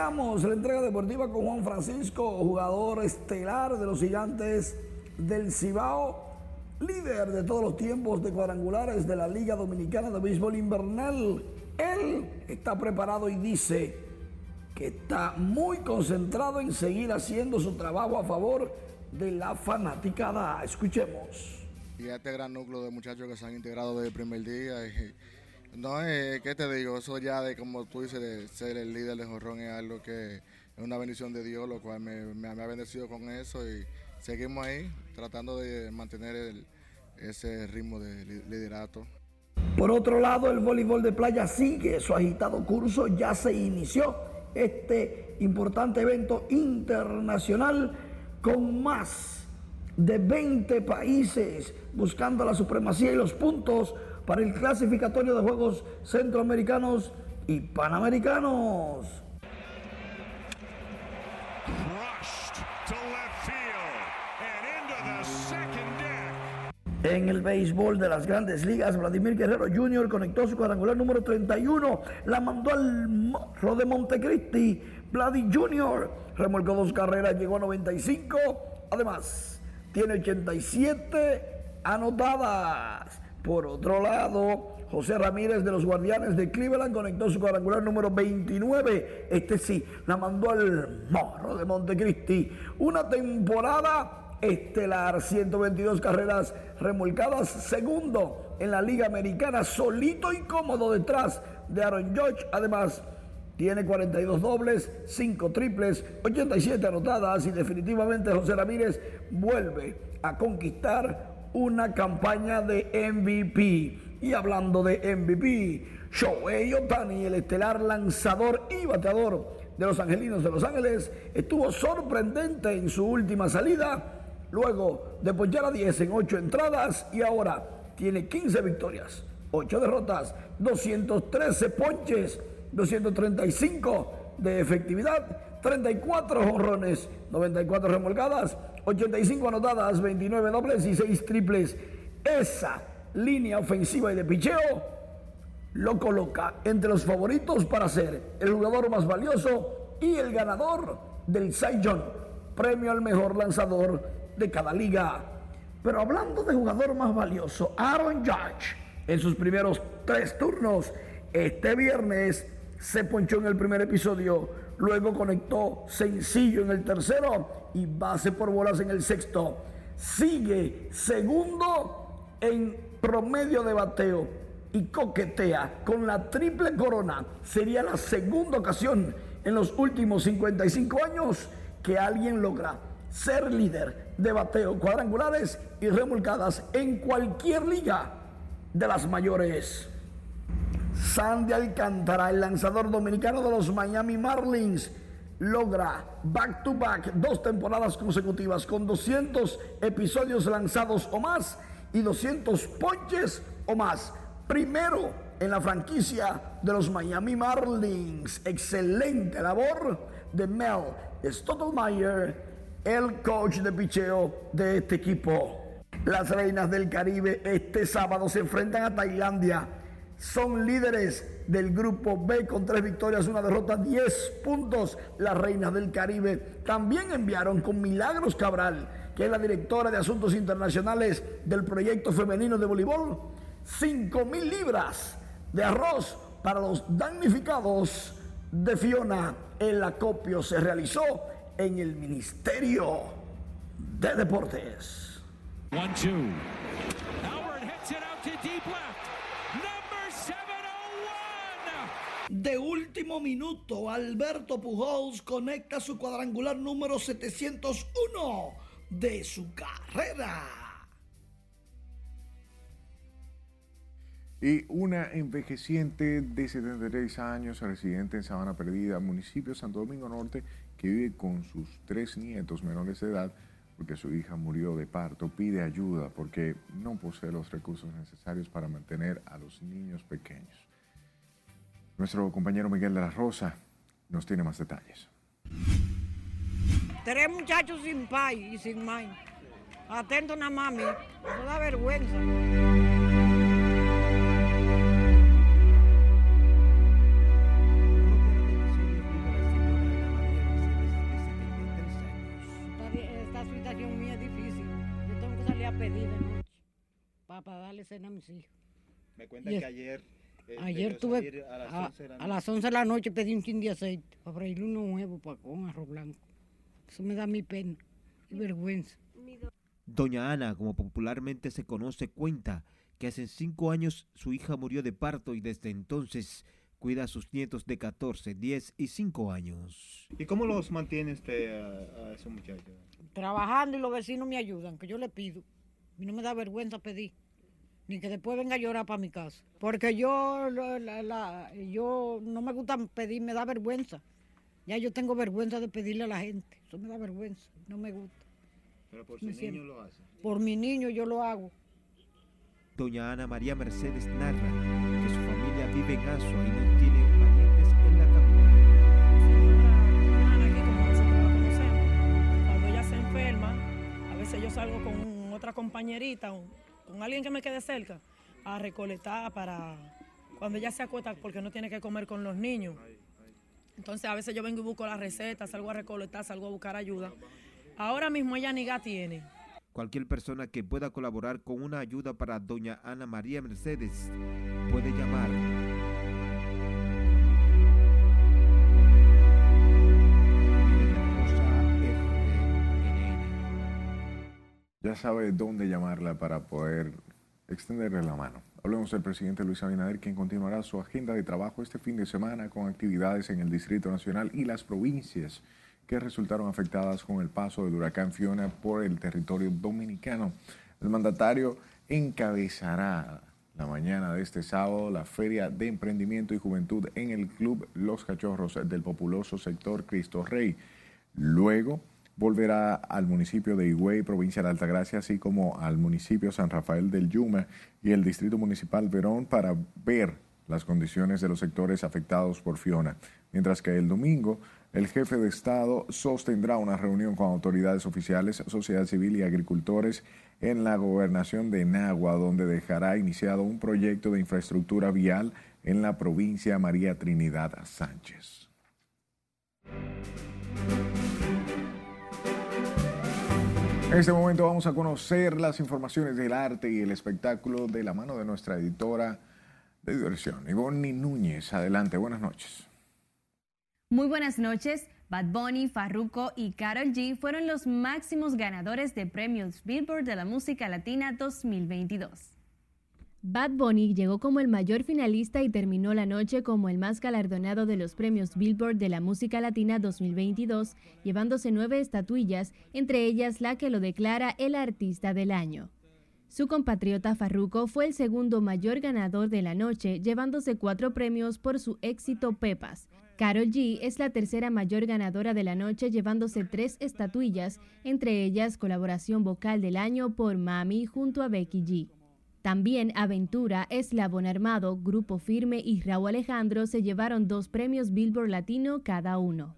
Iniciamos la entrega deportiva con Juan Francisco, jugador estelar de los gigantes del Cibao, líder de todos los tiempos de cuadrangulares de la Liga Dominicana de Béisbol Invernal. Él está preparado y dice que está muy concentrado en seguir haciendo su trabajo a favor de la fanaticada. Escuchemos. Y este gran núcleo de muchachos que se han integrado desde el primer día. Y no, eh, ¿qué te digo? Eso ya de, como tú dices, de ser el líder de Jorrón es algo que es una bendición de Dios, lo cual me, ha bendecido con eso y seguimos ahí tratando de mantener ese ritmo de liderato. Por otro lado, el voleibol de playa sigue su agitado curso, ya se inició este importante evento internacional con más de 20 países buscando la supremacía y los puntos para el clasificatorio de Juegos Centroamericanos y Panamericanos. En el béisbol de las grandes ligas, Vladimir Guerrero Jr. conectó su cuadrangular número 31, la mandó al morro de Montecristi. Vladi Jr. remolcó dos carreras, llegó a 95. Además, tiene 87 anotadas. Por otro lado, José Ramírez de los Guardianes de Cleveland conectó su cuadrangular número 29. Este sí, la mandó al morro de Montecristi. Una temporada estelar, 122 carreras remolcadas, segundo en la Liga Americana, solito y cómodo detrás de Aaron George. Además, tiene 42 dobles, 5 triples, 87 anotadas y definitivamente José Ramírez vuelve a conquistar una campaña de MVP. Y hablando de MVP, Shohei Otani, el estelar lanzador y bateador de los Angelinos de Los Ángeles, estuvo sorprendente en su última salida, luego de ponchar a 10 en 8 entradas y ahora tiene 15 victorias, 8 derrotas, 213 ponches, 235 de efectividad, 34 jonrones, 94 remolcadas, 85 anotadas, 29 dobles y 6 triples. Esa línea ofensiva y de picheo lo coloca entre los favoritos para ser el jugador más valioso y el ganador del Cy Young, premio al mejor lanzador de cada liga. Pero hablando de jugador más valioso, Aaron Judge, en sus primeros tres turnos, este viernes se ponchó en el primer episodio, luego conectó sencillo en el tercero y base por bolas en el sexto. Sigue segundo en promedio de bateo y coquetea con la triple corona. Sería la segunda ocasión en los últimos 55 años que alguien logra ser líder de bateo cuadrangulares y remolcadas en cualquier liga de las mayores. Sandy Alcántara, el lanzador dominicano de los Miami Marlins, logra back to back dos temporadas consecutivas con 200 episodios lanzados o más y 200 ponches o más. Primero en la franquicia de los Miami Marlins. Excelente labor de Mel Stottlemyre, el coach de picheo de este equipo. Las Reinas del Caribe este sábado se enfrentan a Tailandia son líderes del grupo B con tres victorias, una derrota, 10 puntos. Las Reinas del Caribe también enviaron con Milagros Cabral, que es la directora de Asuntos Internacionales del proyecto femenino de voleibol, 5 mil libras de arroz para los damnificados de Fiona. El acopio se realizó en el Ministerio de Deportes. One, two. Howard deep. De último minuto, Alberto Pujols conecta su cuadrangular número 701 de su carrera. Y una envejeciente de 73 años, residente en Sabana Perdida, municipio de Santo Domingo Norte, que vive con sus tres nietos menores de edad, porque su hija murió de parto, pide ayuda porque no posee los recursos necesarios para mantener a los niños pequeños. Nuestro compañero Miguel de la Rosa nos tiene más detalles. Tres muchachos sin pai y sin mai. Atento a una mami. Eso da vergüenza. Esta situación mía es difícil. Yo tengo que salir a pedir de noche para, darle cena a mis hijos. Me cuentan que ayer Ayer tuve a las, 11 de la noche pedí un chin de aceite para freírle uno nuevo para con arroz blanco. Eso me da mi pena y vergüenza. Doña Ana, como popularmente se conoce, cuenta que hace cinco años su hija murió de parto y desde entonces cuida a sus nietos de 14, 10 y 5 años. ¿Y cómo los mantiene usted a, a esos muchachos? Trabajando y los vecinos me ayudan, que yo le pido. Y no me da vergüenza pedir ni que después venga a llorar para mi casa. Porque yo, yo no me gusta pedir, me da vergüenza. Ya yo tengo vergüenza de pedirle a la gente. Eso me da vergüenza, no me gusta. Pero por su niño lo hace. Por mi niño yo lo hago. Doña Ana María Mercedes narra que su familia vive en Asua y no tiene parientes en la capital. Ana, aquí como nosotros la conocemos, cuando ella se enferma, a veces yo salgo con otra compañerita, con alguien que me quede cerca, a recolectar para cuando ella se acuesta porque no tiene que comer con los niños. Entonces a veces yo vengo y busco la receta, salgo a recolectar, salgo a buscar ayuda. Ahora mismo ella ni tiene. Cualquier persona que pueda colaborar con una ayuda para doña Ana María Mercedes puede llamar ya sabe dónde llamarla para poder extenderle la mano. Hablemos del presidente Luis Abinader, quien continuará su agenda de trabajo este fin de semana con actividades en el Distrito Nacional y las provincias que resultaron afectadas con el paso del huracán Fiona por el territorio dominicano. El mandatario encabezará la mañana de este sábado la Feria de Emprendimiento y Juventud en el Club Los Cachorros del populoso sector Cristo Rey. Luego volverá al municipio de Higüey, provincia de Altagracia, así como al municipio San Rafael del Yuma y el distrito municipal Verón para ver las condiciones de los sectores afectados por Fiona. Mientras que el domingo el jefe de Estado sostendrá una reunión con autoridades oficiales, sociedad civil y agricultores en la gobernación de Nagua, donde dejará iniciado un proyecto de infraestructura vial en la provincia María Trinidad Sánchez. En este momento vamos a conocer las informaciones del arte y el espectáculo de la mano de nuestra editora de diversión, Ivonne Núñez. Adelante, buenas noches. Muy buenas noches. Bad Bunny, Farruko y Karol G fueron los máximos ganadores de premios Billboard de la música latina 2022. Bad Bunny llegó como el mayor finalista y terminó la noche como el más galardonado de los premios Billboard de la música latina 2022, llevándose nueve estatuillas, entre ellas la que lo declara el artista del año. Su compatriota Farruko fue el segundo mayor ganador de la noche, llevándose cuatro premios por su éxito Pepas. Carol G es la tercera mayor ganadora de la noche, llevándose tres estatuillas, entre ellas colaboración vocal del año por Mami junto a Becky G. También Aventura, Eslabón Armado, Grupo Firme y Raúl Alejandro se llevaron dos premios Billboard Latino cada uno.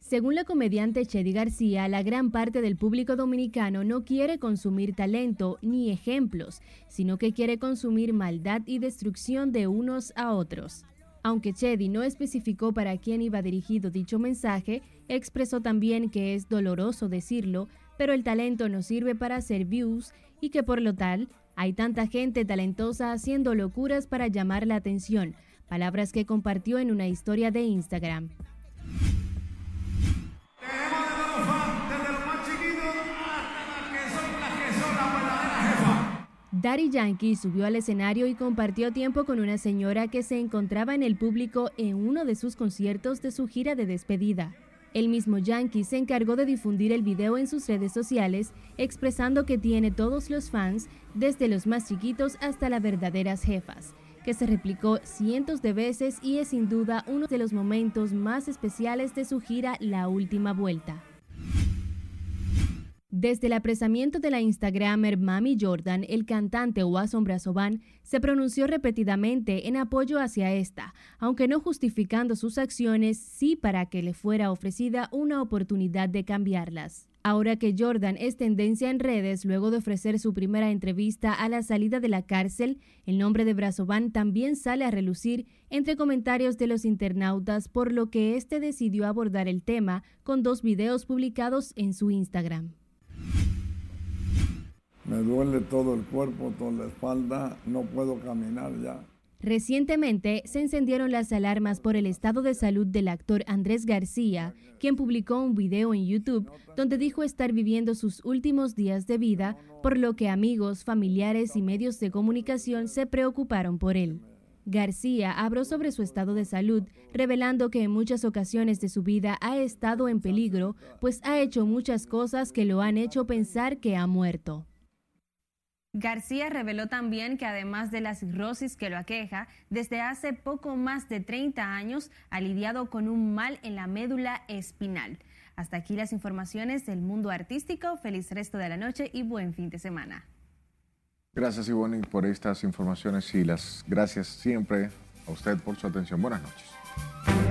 Según la comediante Chedi García, la gran parte del público dominicano no quiere consumir talento ni ejemplos, sino que quiere consumir maldad y destrucción de unos a otros. Aunque Chedi no especificó para quién iba dirigido dicho mensaje, expresó también que es doloroso decirlo, pero el talento no sirve para hacer views y que por lo tal hay tanta gente talentosa haciendo locuras para llamar la atención, palabras que compartió en una historia de Instagram. Daddy Yankee subió al escenario y compartió tiempo con una señora que se encontraba en el público en uno de sus conciertos de su gira de despedida. El mismo Yankee se encargó de difundir el video en sus redes sociales, expresando que tiene todos los fans, desde los más chiquitos hasta las verdaderas jefas, que se replicó cientos de veces y es sin duda uno de los momentos más especiales de su gira La Última Vuelta. Desde el apresamiento de la Instagramer Mami Jordan, el cantante Wasson Brazovan se pronunció repetidamente en apoyo hacia esta, aunque no justificando sus acciones, sí para que le fuera ofrecida una oportunidad de cambiarlas. Ahora que Jordan es tendencia en redes luego de ofrecer su primera entrevista a la salida de la cárcel, el nombre de Brazovan también sale a relucir entre comentarios de los internautas, por lo que este decidió abordar el tema con dos videos publicados en su Instagram. Me duele todo el cuerpo, toda la espalda, no puedo caminar ya. Recientemente se encendieron las alarmas por el estado de salud del actor Andrés García, quien publicó un video en YouTube donde dijo estar viviendo sus últimos días de vida, por lo que amigos, familiares y medios de comunicación se preocuparon por él. García habló sobre su estado de salud, revelando que en muchas ocasiones de su vida ha estado en peligro, pues ha hecho muchas cosas que lo han hecho pensar que ha muerto. García reveló también que además de la cirrosis que lo aqueja, desde hace poco más de 30 años ha lidiado con un mal en la médula espinal. Hasta aquí las informaciones del mundo artístico. Feliz resto de la noche y buen fin de semana. Gracias Ivonne por estas informaciones y las gracias siempre a usted por su atención. Buenas noches.